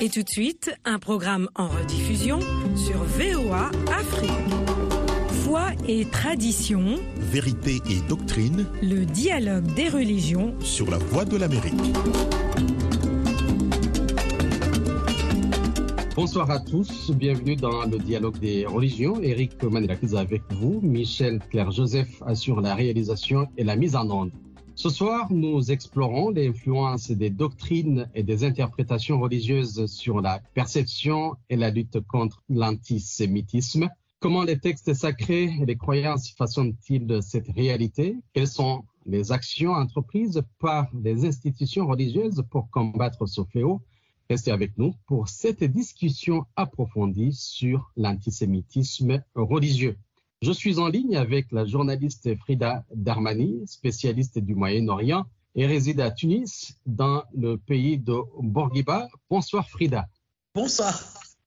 Et tout de suite, un programme en rediffusion sur VOA Afrique. Foi et tradition, Vérité et doctrine le dialogue des religions sur la voie de l'Amérique. Bonsoir à tous, bienvenue dans le dialogue des religions. Eric Manilakis avec vous, Michel Claire-Joseph assure la réalisation et la mise en onde. Ce soir, nous explorons l'influence des doctrines et des interprétations religieuses sur la perception et la lutte contre l'antisémitisme. Comment les textes sacrés et les croyances façonnent-ils cette réalité? Quelles sont les actions entreprises par les institutions religieuses pour combattre ce fléau? Restez avec nous pour cette discussion approfondie sur l'antisémitisme religieux. Je suis en ligne avec la journaliste Frida Darmani, spécialiste du Moyen-Orient et réside à Tunis, dans le pays de Bourguiba. Bonsoir Frida. Bonsoir.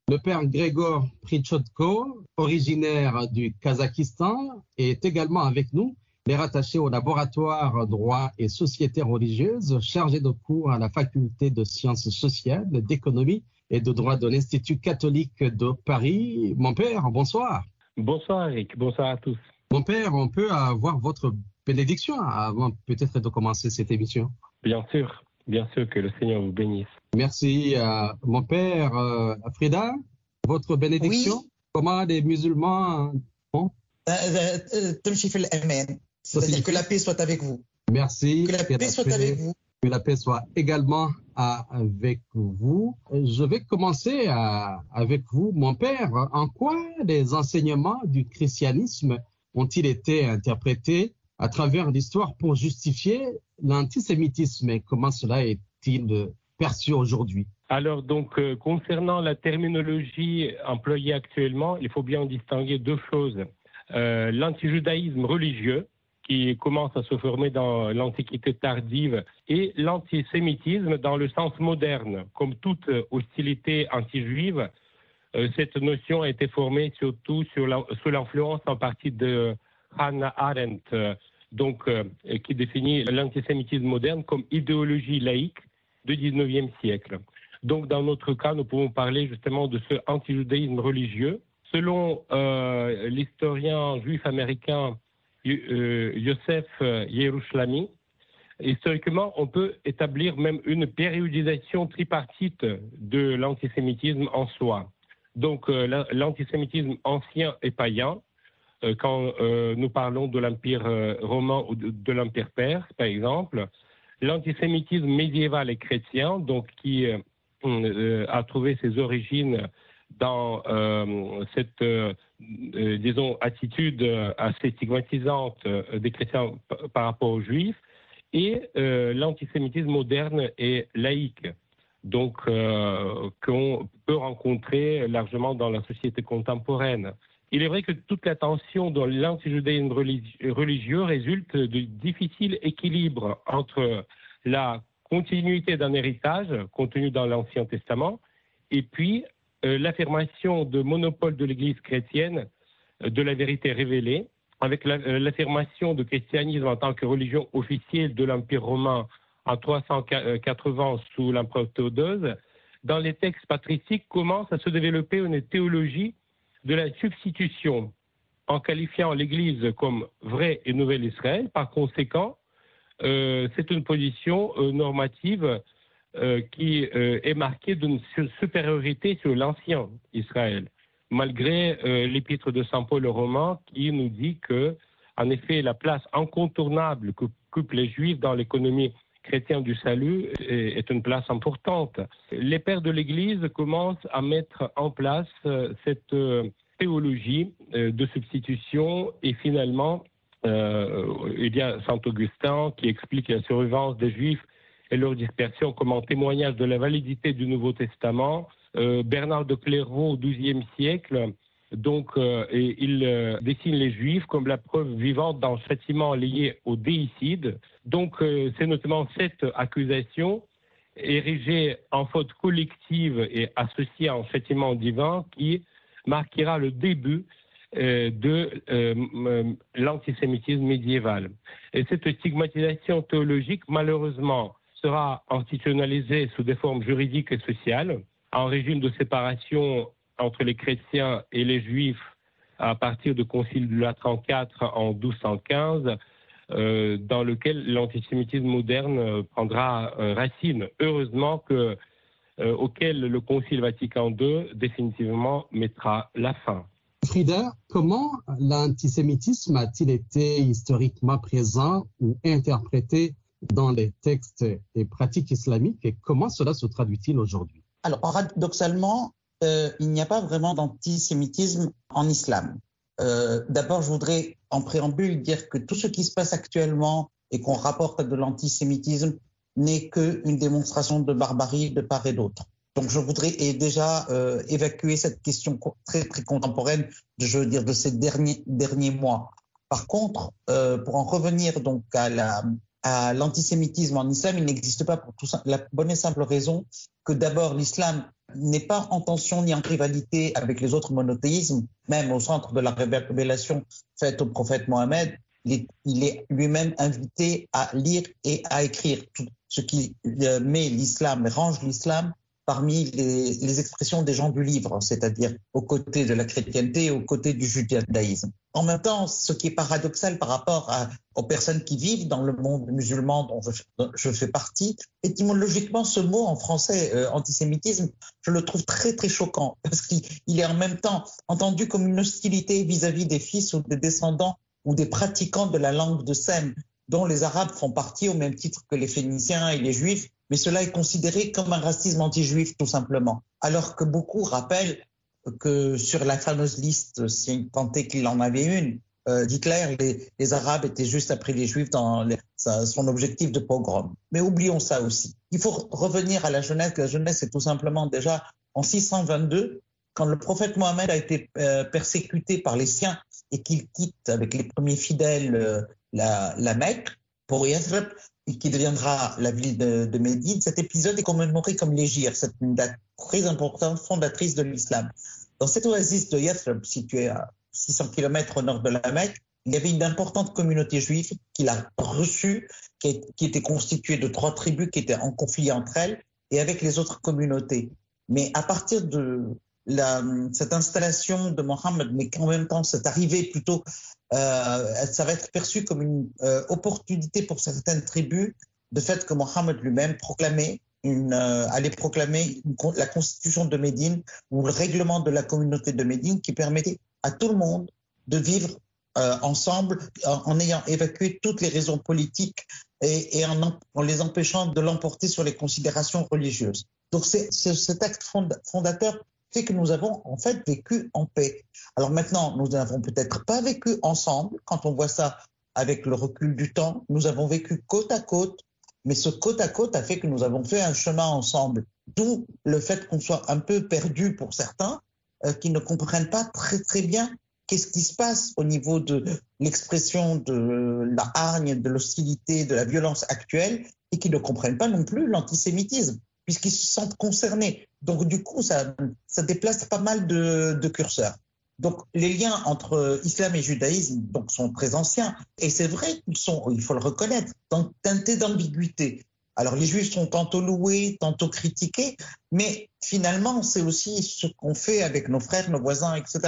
Le père Grégor Prichodko, originaire du Kazakhstan, est également avec nous. Il est rattaché au laboratoire droit et société religieuse, chargé de cours à la faculté de sciences sociales, d'économie et de droit de l'Institut catholique de Paris. Mon père, bonsoir. Bonsoir Eric, bonsoir à tous. Mon père, on peut avoir votre bénédiction avant peut-être de commencer cette émission Bien sûr, bien sûr que le Seigneur vous bénisse. Merci à mon père euh, Frida, votre bénédiction. Oui. Comment les musulmans font? Euh, euh, C'est-à-dire que la paix soit avec vous. Merci. Que la paix soit avec vous. Que la paix soit également avec vous. Je vais commencer avec vous, mon père. En quoi les enseignements du christianisme ont-ils été interprétés à travers l'histoire pour justifier l'antisémitisme? Et comment cela est-il perçu aujourd'hui? Alors donc euh, concernant la terminologie employée actuellement, il faut bien distinguer deux choses. Euh, L'antijudaïsme religieux qui commence à se former dans l'Antiquité tardive et l'antisémitisme dans le sens moderne. Comme toute hostilité anti-juive, euh, cette notion a été formée surtout sous l'influence en partie de Hannah Arendt, euh, donc, euh, qui définit l'antisémitisme moderne comme idéologie laïque du 19e siècle. Donc, dans notre cas, nous pouvons parler justement de ce antijudaïsme religieux. Selon l'historien juif américain euh, Yosef Yerushalmi, historiquement, on peut établir même une périodisation tripartite de l'antisémitisme en soi. Donc, euh, la- l'antisémitisme ancien et païen, euh, quand euh, nous parlons de l'Empire euh, romain ou de, l'Empire perse, par exemple, l'antisémitisme médiéval et chrétien, donc qui euh, euh, a trouvé ses origines dans euh, cette, euh, euh, disons, attitude assez stigmatisante des chrétiens par rapport aux juifs, et l'antisémitisme moderne et laïque, donc qu'on peut rencontrer largement dans la société contemporaine. Il est vrai que toute la tension dans l'antijudaïsme religi- religieux résulte de difficiles équilibres entre la continuité d'un héritage contenu dans l'Ancien Testament et puis l'affirmation de monopole de l'Église chrétienne euh, de la vérité révélée, avec euh, l'affirmation du christianisme en tant que religion officielle de l'Empire romain en 380 sous l'empereur Théodose, dans les textes patriciques commence à se développer une théologie de la substitution en qualifiant l'Église comme vrai et nouvel Israël. Par conséquent, euh, c'est une position euh, normative euh, qui euh, est marquée d'une su- supériorité sur l'ancien Israël, malgré euh, l'épître de Saint Paul aux Romains qui nous dit que, en effet, la place incontournable que occupent les Juifs dans l'économie chrétienne du salut est, une place importante. Les pères de l'Église commencent à mettre en place cette théologie de substitution et finalement, il y a Saint Augustin qui explique la survivance des Juifs et leur dispersion comme un témoignage de la validité du Nouveau Testament. Euh, Bernard de Clairvaux au XIIe siècle, donc, euh, il euh, dessine les Juifs comme la preuve vivante d'un châtiment lié au déicide. Donc, c'est notamment cette accusation érigée en faute collective et associée à un châtiment divin qui marquera le début de l'antisémitisme médiéval. Et cette stigmatisation théologique, malheureusement, sera institutionnalisée sous des formes juridiques et sociales, un régime de séparation entre les chrétiens et les juifs à partir du Concile de Latran IV en 1215, euh, dans lequel l'antisémitisme moderne euh, prendra euh, racine. Heureusement que, auquel le Concile Vatican II définitivement mettra la fin. Frida, comment l'antisémitisme a-t-il été historiquement présent ou interprété dans les textes et pratiques islamiques et comment cela se traduit-il aujourd'hui Alors, paradoxalement, euh, il n'y a pas vraiment d'antisémitisme en islam. Euh, D'abord, je voudrais en préambule dire que tout ce qui se passe actuellement et qu'on rapporte de l'antisémitisme n'est qu'une démonstration de barbarie de part et d'autre. Donc, je voudrais déjà euh, évacuer cette question très, très contemporaine, je veux dire, de ces derniers, derniers mois. Par contre, pour en revenir donc à la, à l'antisémitisme en islam, il n'existe pas pour tout la bonne et simple raison que d'abord l'islam n'est pas en tension ni en rivalité avec les autres monothéismes, même au centre de la révélation faite au prophète Mohammed, il est, lui-même invité à lire et à écrire. Tout ce qui euh, met l'islam, range l'islam parmi les, expressions des gens du livre, c'est-à-dire aux côtés de la chrétienté aux côtés du judaïsme. En même temps, ce qui est paradoxal par rapport aux personnes qui vivent dans le monde musulman dont je, fais partie, étymologiquement, ce mot en français, euh, antisémitisme, je le trouve très très choquant parce qu'il est en même temps entendu comme une hostilité vis-à-vis des fils ou des descendants ou des pratiquants de la langue de Sem, dont les Arabes font partie au même titre que les Phéniciens et les Juifs, mais cela est considéré comme un racisme anti-juif tout simplement. Alors que beaucoup rappellent que sur la fameuse liste, si tant est qu'il en avait une, euh, d'Hitler, les, Arabes étaient juste après les Juifs dans son objectif de pogrom. Mais oublions ça aussi. Il faut revenir à la jeunesse. La jeunesse, c'est tout simplement déjà en 622, quand le prophète Mohammed a été euh, persécuté par les siens et qu'il quitte avec les premiers fidèles euh, la, Mecque pour Yathrib, qui deviendra la ville de, Médine, cet épisode est commémoré comme l'Égir, c'est une date très importante, fondatrice de l'islam. Dans cette oasis de Yathrib, située à 600 km au nord de la Mecque, il y avait une importante communauté juive qui l'a reçue, qui, était constituée de trois tribus qui étaient en conflit entre elles et avec les autres communautés. Mais à partir de cette installation de Mohammed, mais qu'en même temps cette arrivée plutôt euh, ça va être perçu comme une euh, opportunité pour certaines tribus de fait que Mohammed lui-même euh, allait proclamer la constitution de Médine ou le règlement de la communauté de Médine qui permettait à tout le monde de vivre ensemble en, ayant évacué toutes les raisons politiques et, en, en, les empêchant de l'emporter sur les considérations religieuses. Donc c'est cet acte fondateur c'est que nous avons en fait vécu en paix. Alors maintenant, nous n'avons peut-être pas vécu ensemble. Quand on voit ça avec le recul du temps, nous avons vécu côte à côte, mais ce côte à côte a fait que nous avons fait un chemin ensemble. D'où le fait qu'on soit un peu perdu pour certains euh, qui ne comprennent pas très très bien qu'est-ce qui se passe au niveau de l'expression de la hargne, de l'hostilité, de la violence actuelle et qui ne comprennent pas non plus l'antisémitisme puisqu'ils se sentent concernés. Donc, du coup, ça, ça déplace pas mal de, curseurs. Donc, les liens entre islam et judaïsme donc, sont très anciens. Et c'est vrai qu'ils sont, il faut le reconnaître, teintés d'ambiguïté. Alors, les juifs sont tantôt loués, tantôt critiqués, mais finalement, c'est aussi ce qu'on fait avec nos frères, nos voisins, etc.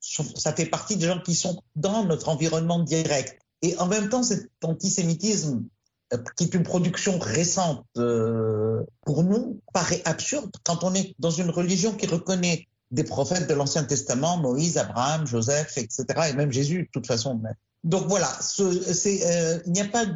Ça fait partie des gens qui sont dans notre environnement direct. Et en même temps, cet antisémitisme qui est une production récente euh, pour nous, paraît absurde quand on est dans une religion qui reconnaît des prophètes de l'Ancien Testament, Moïse, Abraham, Joseph, etc., et même Jésus, de toute façon. Donc voilà, euh, il n'y a pas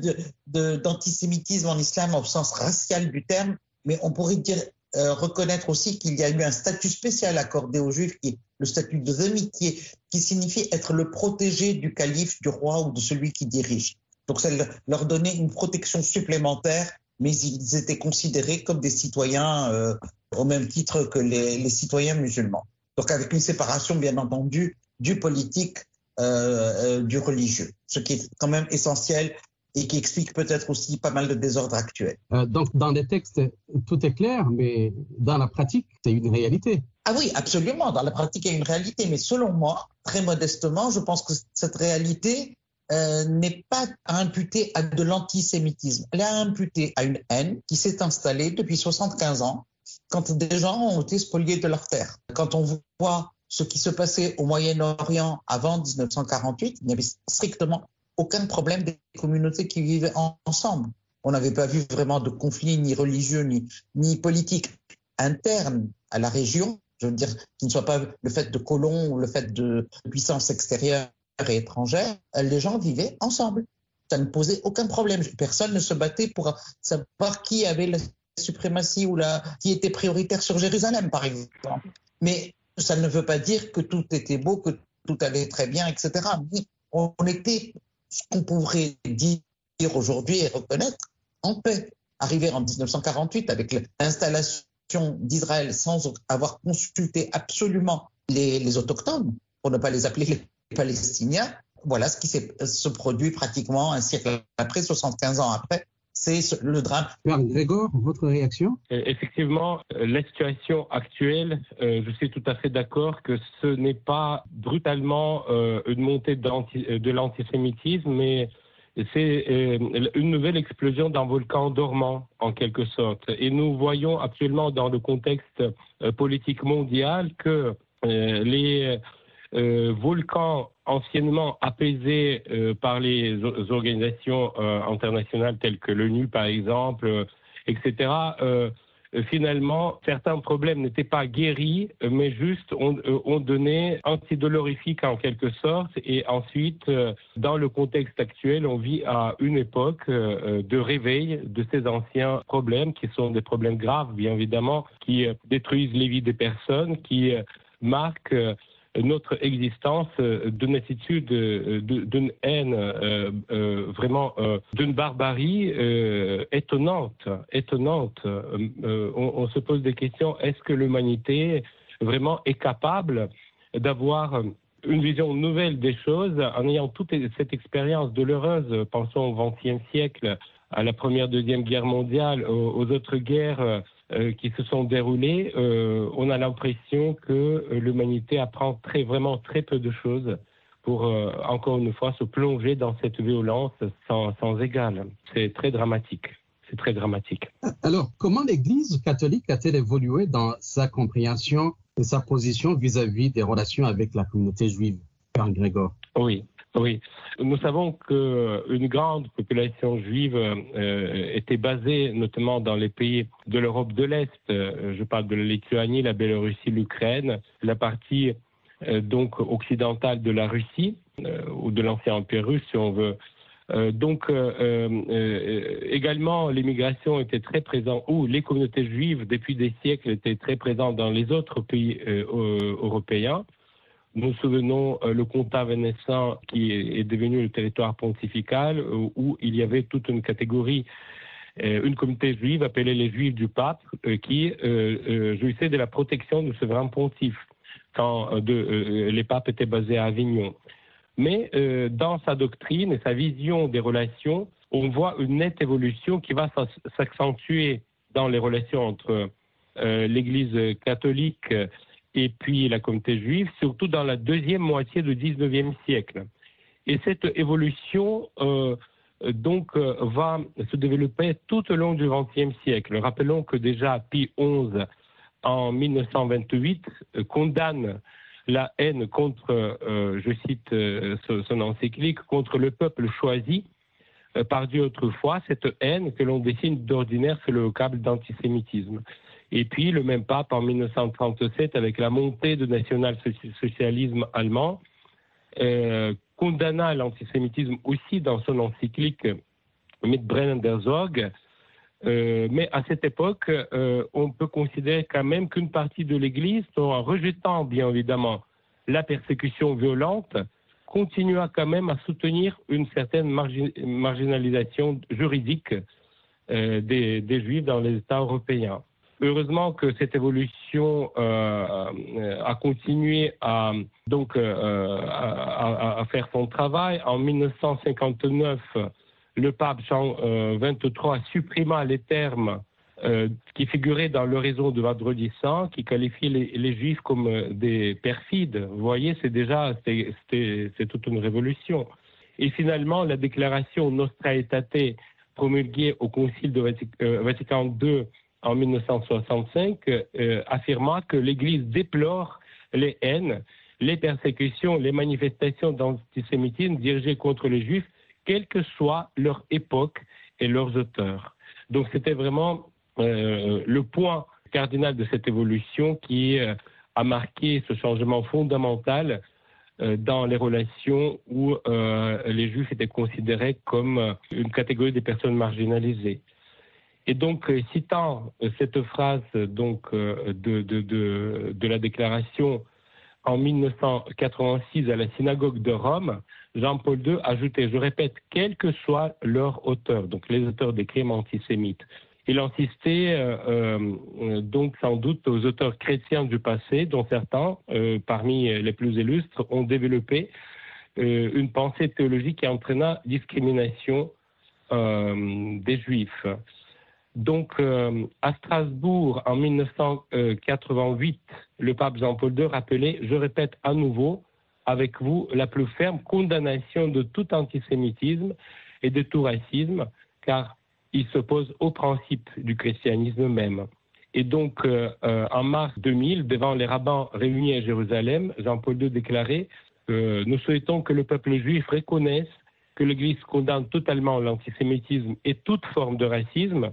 d'antisémitisme en islam au sens racial du terme, mais on pourrait dire, euh, reconnaître aussi qu'il y a eu un statut spécial accordé aux Juifs, qui est le statut de Zemitier, qui signifie être le protégé du calife, du roi ou de celui qui dirige. Donc ça leur donnait une protection supplémentaire, mais ils étaient considérés comme des citoyens euh, au même titre que les, citoyens musulmans. Donc avec une séparation, bien entendu, du politique, euh, euh, du religieux, ce qui est quand même essentiel et qui explique peut-être aussi pas mal de désordres actuels. donc dans les textes, tout est clair, mais dans la pratique, c'est une réalité. Ah oui, absolument. Dans la pratique, il y a une réalité, mais selon moi, très modestement, je pense que cette réalité, euh, n'est pas à imputer à de l'antisémitisme. Elle est à imputer à une haine qui s'est installée depuis 75 ans quand des gens ont été spoliés de leur terre. Quand on voit ce qui se passait au Moyen-Orient avant 1948, il n'y avait strictement aucun problème des communautés qui vivaient ensemble. On n'avait pas vu vraiment de conflit ni religieux ni, ni politique interne à la région, je veux dire, qui ne soit pas le fait de colons ou le fait de puissances extérieures et étrangères. Les gens vivaient ensemble. Ça ne posait aucun problème. Personne ne se battait pour savoir qui avait la suprématie ou qui était prioritaire sur Jérusalem, par exemple. Mais ça ne veut pas dire que tout était beau, que tout allait très bien, etc. On était ce qu'on pourrait dire aujourd'hui et reconnaître en paix. Arrivé en 1948 avec l'installation d'Israël sans avoir consulté absolument les, autochtones, pour ne pas les appeler les Palestiniens, voilà ce qui se produit pratiquement un siècle après, 75 ans après, c'est le drame. Grégor, votre réaction? Euh, Effectivement, euh, la situation actuelle, euh, je suis tout à fait d'accord que ce n'est pas brutalement une montée de l'antisémitisme, mais c'est une nouvelle explosion d'un volcan dormant, en quelque sorte. Et nous voyons actuellement dans le contexte politique mondial que les volcans anciennement apaisé euh, par les organisations euh, internationales telles que l'ONU, par exemple, euh, etc., finalement, certains problèmes n'étaient pas guéris, mais juste ont, ont donné antidolorifique en quelque sorte. Et ensuite, dans le contexte actuel, on vit à une époque de réveil de ces anciens problèmes, qui sont des problèmes graves, bien évidemment, qui détruisent les vies des personnes, qui marquent notre existence euh, d'une attitude, euh, d'une haine, euh, vraiment d'une barbarie étonnante, étonnante. On, se pose des questions. Est-ce que l'humanité vraiment est capable d'avoir une vision nouvelle des choses en ayant toute cette expérience douloureuse, pensons au XXe siècle, à la Première, Deuxième Guerre mondiale, aux autres guerres qui se sont déroulées, euh, on a l'impression que euh, l'humanité apprend très, vraiment très peu de choses pour, encore une fois, se plonger dans cette violence sans, sans égal. C'est très dramatique. C'est très dramatique. Alors, comment l'Église catholique a-t-elle évolué dans sa compréhension et sa position vis-à-vis -vis des relations avec la communauté juive, Père Grégor Oui. Oui, nous savons qu'une grande population juive euh, était basée notamment dans les pays de l'Europe de l'Est. Euh, je parle de la Lituanie, la Biélorussie, l'Ukraine, la partie euh, donc occidentale de la Russie ou de l'ancien empire russe, si on veut. donc également, l'immigration était très présente, ou les communautés juives depuis des siècles étaient très présentes dans les autres pays européens. Nous souvenons euh, le comtat vénécin qui est devenu le territoire pontifical euh, où il y avait toute une catégorie, euh, une communauté juive appelée les Juifs du pape qui jouissait de la protection du souverain pontife quand les papes étaient basés à Avignon. Mais dans sa doctrine et sa vision des relations, on voit une nette évolution qui va s'accentuer dans les relations entre l'Église catholique et puis la communauté juive, surtout dans la deuxième moitié du XIXe siècle. Et cette évolution euh, donc euh, va se développer tout au long du XXe siècle. Rappelons que déjà Pie XI en 1928 euh, condamne la haine contre, je cite son encyclique, contre le peuple choisi par Dieu autrefois, cette haine que l'on dessine d'ordinaire sur le vocable d'antisémitisme. Et puis le même pape en 1937, avec la montée du national-socialisme allemand, euh, condamna l'antisémitisme aussi dans son encyclique Mitbrennen der. Euh, mais à cette époque, euh, on peut considérer quand même qu'une partie de l'Église, en rejetant bien évidemment la persécution violente, continua quand même à soutenir une certaine marginalisation juridique des Juifs dans les États européens. Heureusement que cette évolution euh, euh, a continué à donc euh, à, faire son travail. En 1959, le pape Jean XXIII a supprimé les termes qui figuraient dans l'oraison de Vendredi Saint, qui qualifiait les, Juifs comme des perfides. Vous voyez, c'est déjà c'est toute une révolution. Et finalement, la déclaration Nostra Aetate promulguée au Concile de Vatican II en 1965, euh, affirma que l'Église déplore les haines, les persécutions, les manifestations d'antisémitisme dirigées contre les Juifs, quelle que soit leur époque et leurs auteurs. Donc c'était vraiment euh, le point cardinal de cette évolution qui euh, a marqué ce changement fondamental euh, dans les relations où les juifs étaient considérés comme une catégorie des personnes marginalisées. Et donc, citant cette phrase donc, de, de, la déclaration en 1986 à la synagogue de Rome, Jean-Paul II ajoutait, je répète, quel que soit leur auteur, donc les auteurs des crimes antisémites. Il insistait euh, euh, donc sans doute aux auteurs chrétiens du passé, dont certains, euh, parmi les plus illustres, ont développé une pensée théologique qui entraîna discrimination des Juifs. Donc, à Strasbourg, en 1988, le pape Jean-Paul II rappelait, je répète à nouveau, avec vous la plus ferme condamnation de tout antisémitisme et de tout racisme, car il s'oppose au principe du christianisme même. Et donc, euh, euh, en mars 2000, devant les rabbins réunis à Jérusalem, Jean-Paul II déclarait euh, Nous souhaitons que le peuple juif reconnaisse que l'Église condamne totalement l'antisémitisme et toute forme de racisme,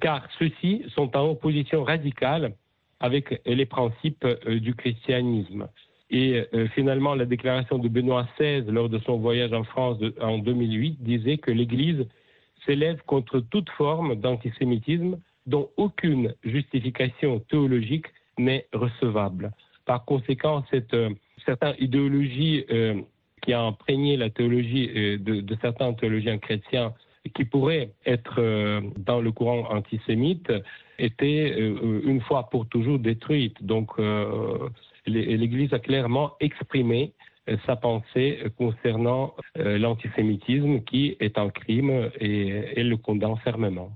car ceux-ci sont en opposition radicale avec les principes du christianisme. Et euh, finalement, la déclaration de Benoît XVI lors de son voyage en France en 2008 disait que l'Église s'élève contre toute forme d'antisémitisme dont aucune justification théologique n'est recevable. Par conséquent, cette euh, certaine idéologie euh, qui a imprégné la théologie de, de, certains théologiens chrétiens qui pourraient être dans le courant antisémite était une fois pour toujours détruite. Donc, l'Église a clairement exprimé euh, sa pensée concernant euh, l'antisémitisme qui est un crime et elle le condamne fermement.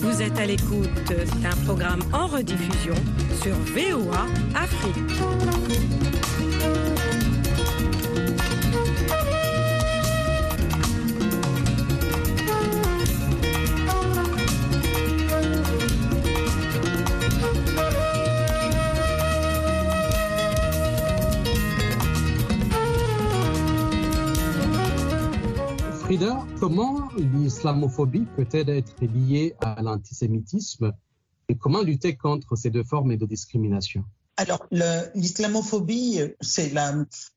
Vous êtes à l'écoute d'un programme en rediffusion sur VOA Afrique. Frida, comment l'islamophobie peut-elle être liée à l'antisémitisme et comment lutter contre ces deux formes de discrimination? Alors, l'islamophobie, c'est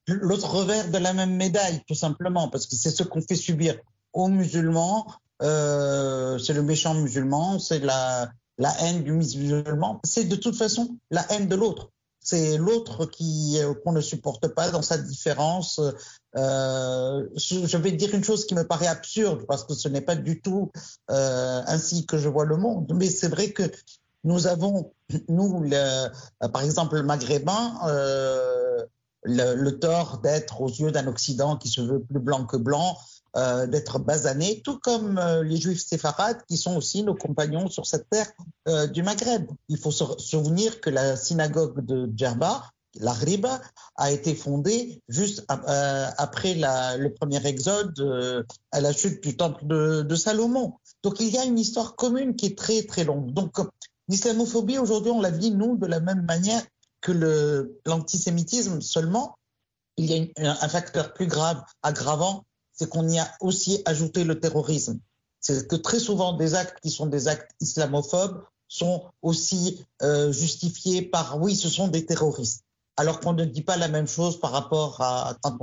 l'autre revers de la même médaille, tout simplement, parce que c'est ce qu'on fait subir aux musulmans, euh, c'est le méchant musulman, c'est la, la haine du musulman, c'est de toute façon la haine de l'autre c'est l'autre qui euh, qu'on ne supporte pas dans sa différence. Euh, je vais dire une chose qui me paraît absurde parce que ce n'est pas du tout euh, ainsi que je vois le monde. Mais c'est vrai que nous avons, nous, le, par exemple, le maghrébin, euh, le, tort d'être aux yeux d'un Occident qui se veut plus blanc que blanc, euh, d'être basanés, tout comme euh, les juifs séfarades qui sont aussi nos compagnons sur cette terre euh, du Maghreb. Il faut se souvenir que la synagogue de Djerba, la Riba, a été fondée juste après le premier exode à la chute du temple de, de, Salomon. Donc il y a une histoire commune qui est très très longue. Donc l'islamophobie aujourd'hui, on la vit nous de la même manière que l'antisémitisme seulement. Il y a un facteur plus grave, aggravant, c'est qu'on y a aussi ajouté le terrorisme. C'est que très souvent des actes qui sont des actes islamophobes sont aussi euh, justifiés par oui, ce sont des terroristes. Alors qu'on ne dit pas la même chose par rapport à quand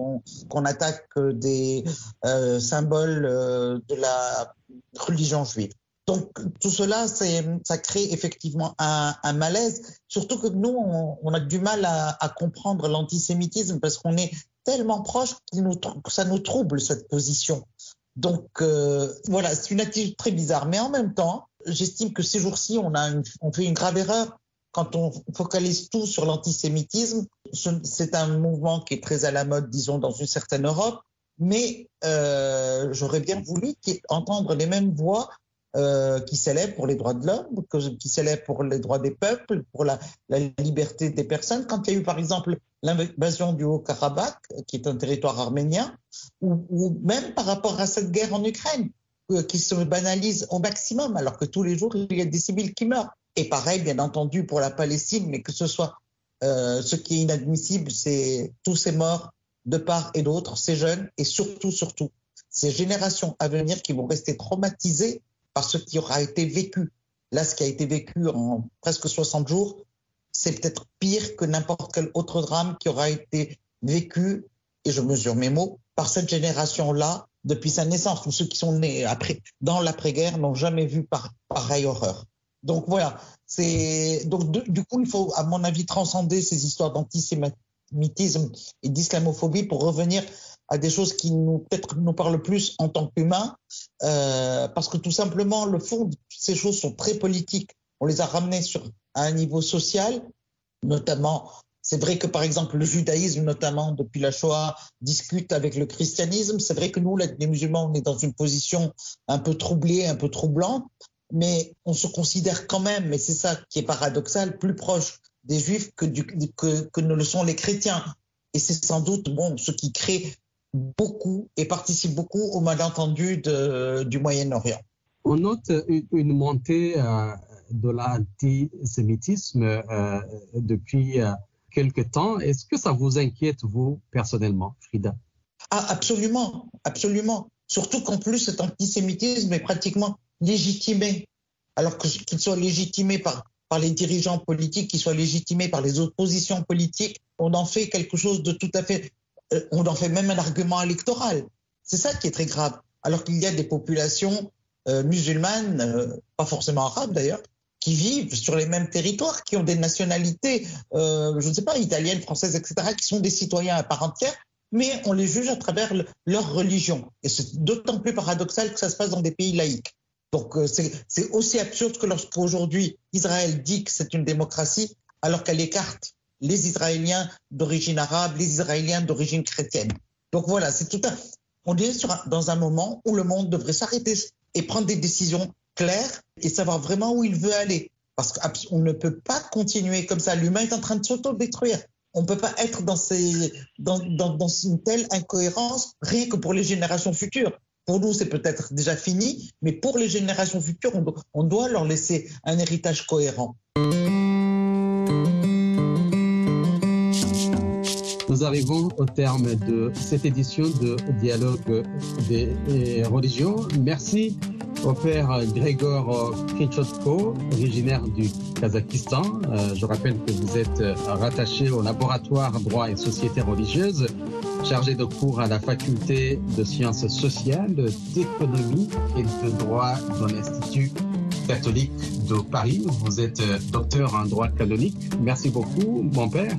on, attaque des euh, symboles euh, de la religion juive. Donc tout cela, ça crée effectivement un, malaise, surtout que nous, on, a du mal à, comprendre l'antisémitisme parce qu'on est tellement proche que ça nous trouble cette position. Donc euh, voilà, c'est une attitude très bizarre. Mais en même temps, j'estime que ces jours-ci, on fait une grave erreur quand on focalise tout sur l'antisémitisme. C'est un mouvement qui est très à la mode, disons, dans une certaine Europe. Mais euh, j'aurais bien voulu entendre les mêmes voix euh, qui célèbrent pour les droits de l'homme, qui célèbrent pour les droits des peuples, pour la, liberté des personnes. Quand il y a eu, par exemple, l'invasion du Haut-Karabakh, qui est un territoire arménien, ou, ou, même par rapport à cette guerre en Ukraine. euh, qui se banalise au maximum, alors que tous les jours, il y a des civils qui meurent. Et pareil, bien entendu, pour la Palestine, mais que ce soit euh, ce qui est inadmissible, c'est tous ces morts de part et d'autre, ces jeunes, et surtout, surtout, ces générations à venir qui vont rester traumatisées par ce qui aura été vécu. Là, ce qui a été vécu en presque 60 jours, c'est peut-être pire que n'importe quel autre drame qui aura été vécu, et je mesure mes mots, par cette génération-là depuis sa naissance. Tous ceux qui sont nés après, dans l'après-guerre n'ont jamais vu par, pareille horreur. Donc voilà, c'est donc du coup il faut, à mon avis, transcender ces histoires d'antisémitisme et d'islamophobie pour revenir à des choses qui nous peut-être nous parlent plus en tant qu'humains, euh, parce que tout simplement le fond de ces choses sont très politiques. On les a ramenées sur à un niveau social, notamment. C'est vrai que par exemple le judaïsme, notamment depuis la Shoah, discute avec le christianisme. C'est vrai que nous, les musulmans, on est dans une position un peu troublée, un peu troublante, mais on se considère quand même, et c'est ça qui est paradoxal, plus proche des juifs que, que, que ne le sont les chrétiens. Et c'est sans doute bon, ce qui crée beaucoup et participe beaucoup au malentendu de, du Moyen-Orient. On note une, montée euh, de l'antisémitisme euh, depuis euh, quelque temps. Est-ce que ça vous inquiète, vous, personnellement, Frida? Ah, Absolument, absolument. Surtout qu'en plus, cet antisémitisme est pratiquement légitimé. Alors qu'il soit légitimé par, par les dirigeants politiques, qu'il soit légitimé par les oppositions politiques, on en fait quelque chose de tout à fait... Euh, on en fait même un argument électoral. C'est ça qui est très grave. Alors qu'il y a des populations euh, musulmanes, euh, pas forcément arabes d'ailleurs, qui vivent sur les mêmes territoires, qui ont des nationalités, euh, je ne sais pas, italiennes, françaises, etc., qui sont des citoyens à part entière, mais on les juge à travers le, leur religion. Et c'est d'autant plus paradoxal que ça se passe dans des pays laïques. Donc euh, c'est aussi absurde que lorsqu'aujourd'hui Israël dit que c'est une démocratie, alors qu'elle écarte les Israéliens d'origine arabe, les Israéliens d'origine chrétienne. Donc voilà, c'est tout un... On est dans un moment où le monde devrait s'arrêter et prendre des décisions claires et savoir vraiment où il veut aller. Parce qu'on ne peut pas continuer comme ça. L'humain est en train de s'auto-détruire. On ne peut pas être dans, une telle incohérence rien que pour les générations futures. Pour nous, c'est peut-être déjà fini, mais pour les générations futures, on, on doit leur laisser un héritage cohérent. Nous arrivons au terme de cette édition de Dialogue des religions. Merci au père Grégor Krichotko, originaire du Kazakhstan. Euh, je rappelle que vous êtes rattaché au laboratoire droit et société religieuse, chargé de cours à la faculté de sciences sociales, d'économie et de droit de l'Institut catholique de Paris. Vous êtes docteur en droit canonique. Merci beaucoup, mon père.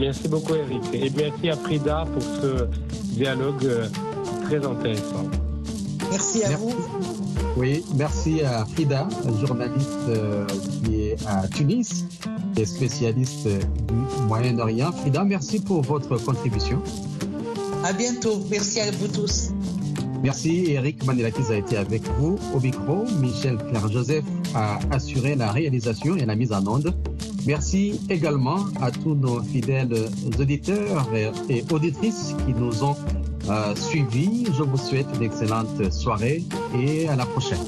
Merci beaucoup, Eric. Et merci à Frida pour ce dialogue euh, très intéressant. Merci à vous. Oui, merci à Frida, journaliste euh, qui est à Tunis et spécialiste du Moyen-Orient. Frida, merci pour votre contribution. À bientôt. Merci à vous tous. Merci. Eric Manelakiz a été avec vous au micro. Michel Claire-Joseph a assuré la réalisation et la mise en onde. Merci également à tous nos fidèles auditeurs et auditrices qui nous ont euh, suivis. Je vous souhaite une excellente soirée et à la prochaine.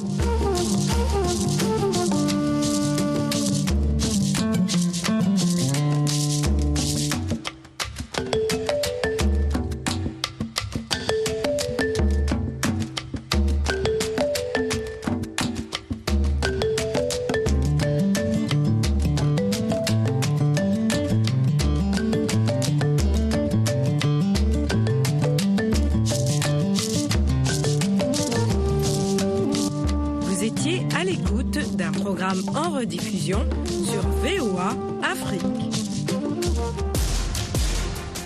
L'écoute d'un programme en rediffusion sur VOA Afrique.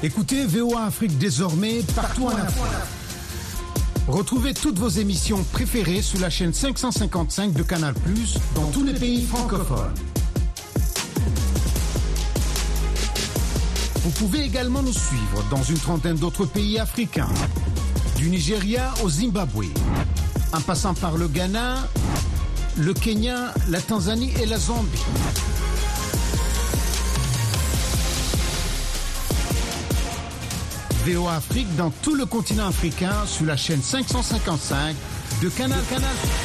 Écoutez VOA Afrique désormais partout en Afrique. Retrouvez toutes vos émissions préférées sur la chaîne 555 de Canal dans tous les pays francophones. Vous pouvez également nous suivre dans une trentaine d'autres pays africains, du Nigeria au Zimbabwe, en passant par le Ghana, le Kenya, la Tanzanie et la Zambie. VOA Afrique dans tout le continent africain sur la chaîne 555 de Canal Canal.